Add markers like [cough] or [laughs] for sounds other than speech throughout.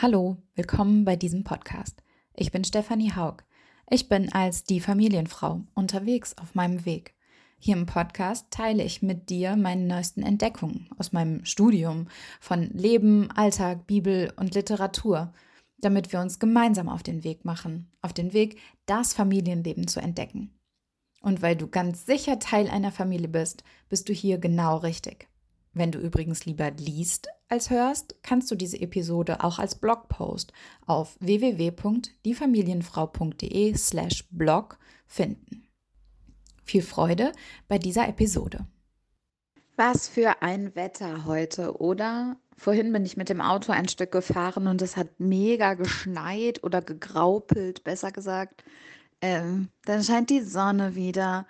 Hallo, willkommen bei diesem Podcast. Ich bin Stefanie Haug. Ich bin als die Familienfrau unterwegs auf meinem Weg. Hier im Podcast teile ich mit dir meine neuesten Entdeckungen aus meinem Studium von Leben, Alltag, Bibel und Literatur, damit wir uns gemeinsam auf den Weg machen, auf den Weg, das Familienleben zu entdecken. Und weil du ganz sicher Teil einer Familie bist, bist du hier genau richtig. Wenn du übrigens lieber liest als hörst, kannst du diese Episode auch als Blogpost auf www.diefamilienfrau.de/slash blog finden. Viel Freude bei dieser Episode. Was für ein Wetter heute, oder? Vorhin bin ich mit dem Auto ein Stück gefahren und es hat mega geschneit oder gegraupelt, besser gesagt. Ähm, dann scheint die Sonne wieder.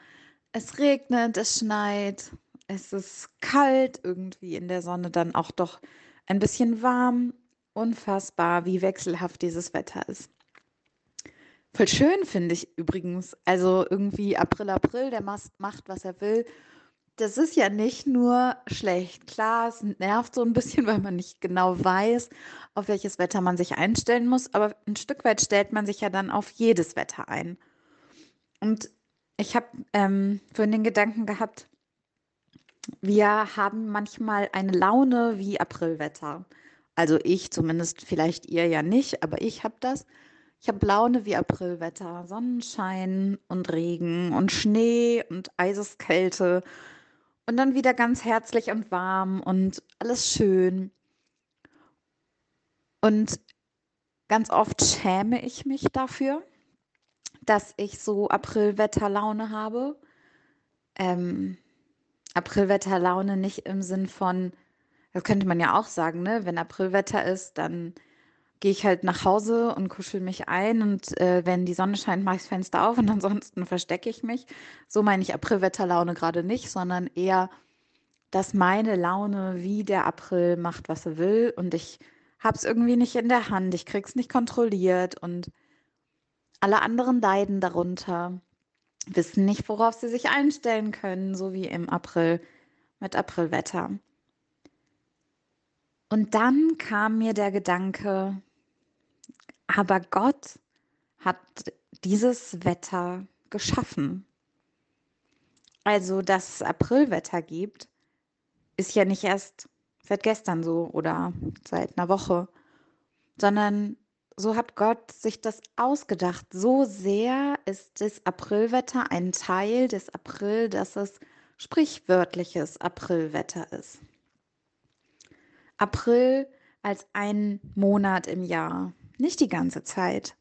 Es regnet, es schneit. Es ist kalt, irgendwie in der Sonne dann auch doch ein bisschen warm. Unfassbar, wie wechselhaft dieses Wetter ist. Voll schön finde ich übrigens. Also irgendwie April, April, der macht, was er will. Das ist ja nicht nur schlecht. Klar, es nervt so ein bisschen, [laughs] weil man nicht genau weiß, auf welches Wetter man sich einstellen muss. Aber ein Stück weit stellt man sich ja dann auf jedes Wetter ein. Und ich habe ähm, vorhin den Gedanken gehabt, wir haben manchmal eine Laune wie Aprilwetter. Also ich zumindest, vielleicht ihr ja nicht, aber ich habe das. Ich habe Laune wie Aprilwetter, Sonnenschein und Regen und Schnee und Eiseskälte und dann wieder ganz herzlich und warm und alles schön. Und ganz oft schäme ich mich dafür, dass ich so Aprilwetterlaune habe. Ähm, Aprilwetterlaune nicht im Sinn von, das könnte man ja auch sagen, ne? Wenn Aprilwetter ist, dann gehe ich halt nach Hause und kuschel mich ein und äh, wenn die Sonne scheint, mache ich das Fenster auf und [laughs] ansonsten verstecke ich mich. So meine ich Aprilwetterlaune gerade nicht, sondern eher, dass meine Laune wie der April macht, was er will und ich habe es irgendwie nicht in der Hand, ich krieg's nicht kontrolliert und alle anderen leiden darunter wissen nicht, worauf sie sich einstellen können, so wie im April mit Aprilwetter. Und dann kam mir der Gedanke, aber Gott hat dieses Wetter geschaffen. Also, dass es Aprilwetter gibt, ist ja nicht erst seit gestern so oder seit einer Woche, sondern so hat Gott sich das ausgedacht. So sehr ist das Aprilwetter ein Teil des April, dass es sprichwörtliches Aprilwetter ist. April als ein Monat im Jahr, nicht die ganze Zeit,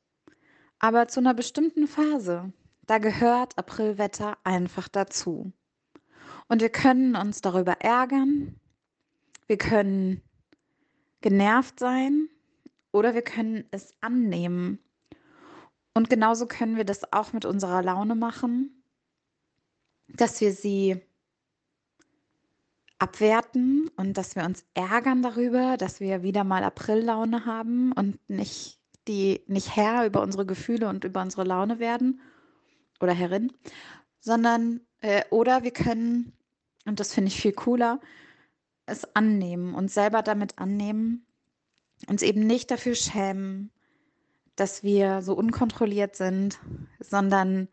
aber zu einer bestimmten Phase. Da gehört Aprilwetter einfach dazu. Und wir können uns darüber ärgern, wir können genervt sein, oder wir können es annehmen. Und genauso können wir das auch mit unserer Laune machen, dass wir sie abwerten und dass wir uns ärgern darüber, dass wir wieder mal Aprillaune haben und nicht die nicht Herr über unsere Gefühle und über unsere Laune werden oder Herrin, sondern äh, oder wir können und das finde ich viel cooler, es annehmen und selber damit annehmen uns eben nicht dafür schämen, dass wir so unkontrolliert sind, sondern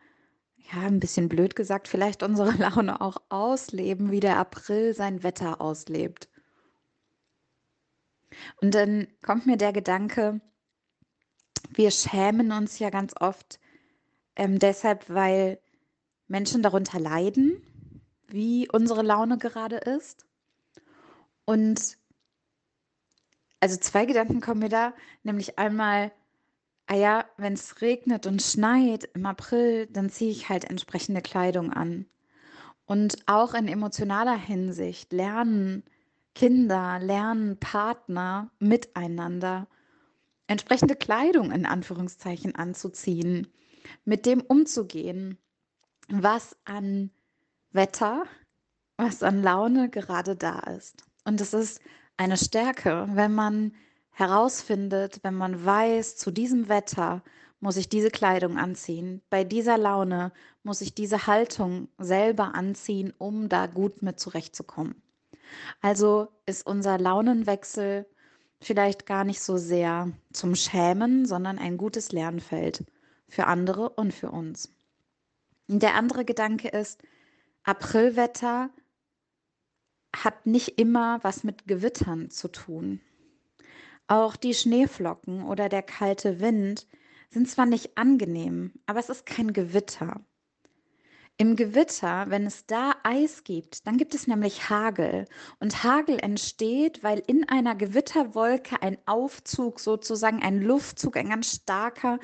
ja, ein bisschen blöd gesagt, vielleicht unsere [laughs] Laune auch ausleben, wie der April sein Wetter auslebt. Und dann kommt mir der Gedanke, wir schämen uns ja ganz oft ähm, deshalb, weil Menschen darunter leiden, wie unsere Laune gerade ist. Und also zwei Gedanken kommen mir da, nämlich einmal, ah ja, wenn es regnet und schneit im April, dann ziehe ich halt entsprechende Kleidung an. Und auch in emotionaler Hinsicht lernen Kinder, lernen Partner miteinander entsprechende Kleidung in Anführungszeichen anzuziehen, mit dem umzugehen, was an Wetter, was an Laune gerade da ist. Und es ist eine Stärke, wenn man herausfindet, wenn man weiß, zu diesem Wetter muss ich diese Kleidung anziehen, bei dieser Laune muss ich diese Haltung selber anziehen, um da gut mit zurechtzukommen. Also ist unser Launenwechsel vielleicht gar nicht so sehr zum Schämen, sondern ein gutes Lernfeld für andere und für uns. Der andere Gedanke ist, Aprilwetter hat nicht immer was mit Gewittern zu tun. Auch die Schneeflocken oder der kalte Wind sind zwar nicht angenehm, aber es ist kein Gewitter. Im Gewitter, wenn es da Eis gibt, dann gibt es nämlich Hagel. Und Hagel entsteht, weil in einer Gewitterwolke ein Aufzug, sozusagen ein Luftzug, ein ganz starker,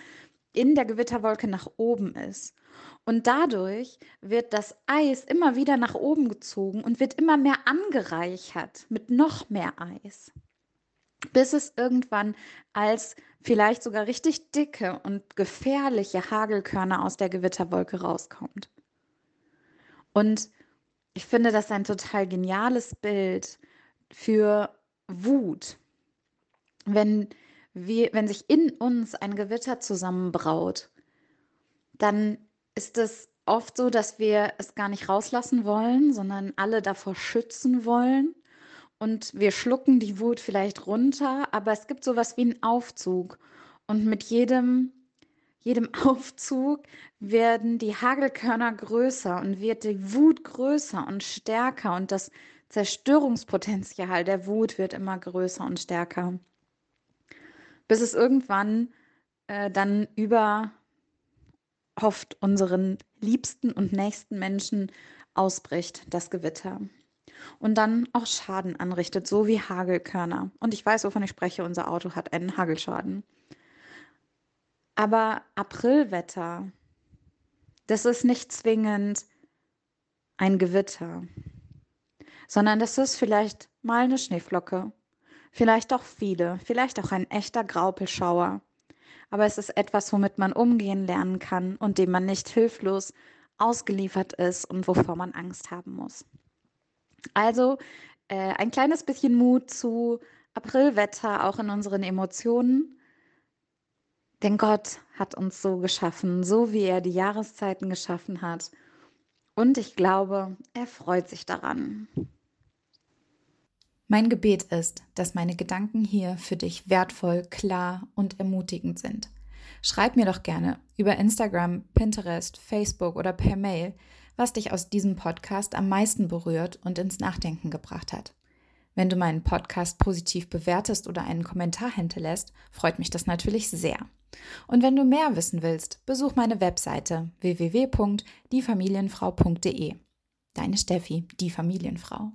in der Gewitterwolke nach oben ist. Und dadurch wird das Eis immer wieder nach oben gezogen und wird immer mehr angereichert mit noch mehr Eis. Bis es irgendwann als vielleicht sogar richtig dicke und gefährliche Hagelkörner aus der Gewitterwolke rauskommt. Und ich finde das ein total geniales Bild für Wut. Wenn, wir, wenn sich in uns ein Gewitter zusammenbraut, dann ist es oft so, dass wir es gar nicht rauslassen wollen, sondern alle davor schützen wollen. Und wir schlucken die Wut vielleicht runter, aber es gibt sowas wie einen Aufzug. Und mit jedem, jedem [laughs] Aufzug werden die Hagelkörner größer und wird die Wut größer und stärker und das Zerstörungspotenzial der Wut wird immer größer und stärker. Bis es irgendwann äh, dann über oft unseren liebsten und nächsten Menschen ausbricht, das Gewitter. Und dann auch Schaden anrichtet, so wie Hagelkörner. Und ich weiß, wovon ich spreche, unser Auto hat einen Hagelschaden. Aber Aprilwetter, das ist nicht zwingend ein Gewitter, sondern das ist vielleicht mal eine Schneeflocke, vielleicht auch viele, vielleicht auch ein echter Graupelschauer aber es ist etwas, womit man umgehen lernen kann und dem man nicht hilflos ausgeliefert ist und wovor man Angst haben muss. Also äh, ein kleines bisschen Mut zu Aprilwetter auch in unseren Emotionen. Denn Gott hat uns so geschaffen, so wie er die Jahreszeiten geschaffen hat. Und ich glaube, er freut sich daran. Mein Gebet ist, dass meine Gedanken hier für dich wertvoll, klar und ermutigend sind. Schreib mir doch gerne über Instagram, Pinterest, Facebook oder per Mail, was dich aus diesem Podcast am meisten berührt und ins Nachdenken gebracht hat. Wenn du meinen Podcast positiv bewertest oder einen Kommentar hinterlässt, freut mich das natürlich sehr. Und wenn du mehr wissen willst, besuch meine Webseite www.diefamilienfrau.de. Deine Steffi, die Familienfrau.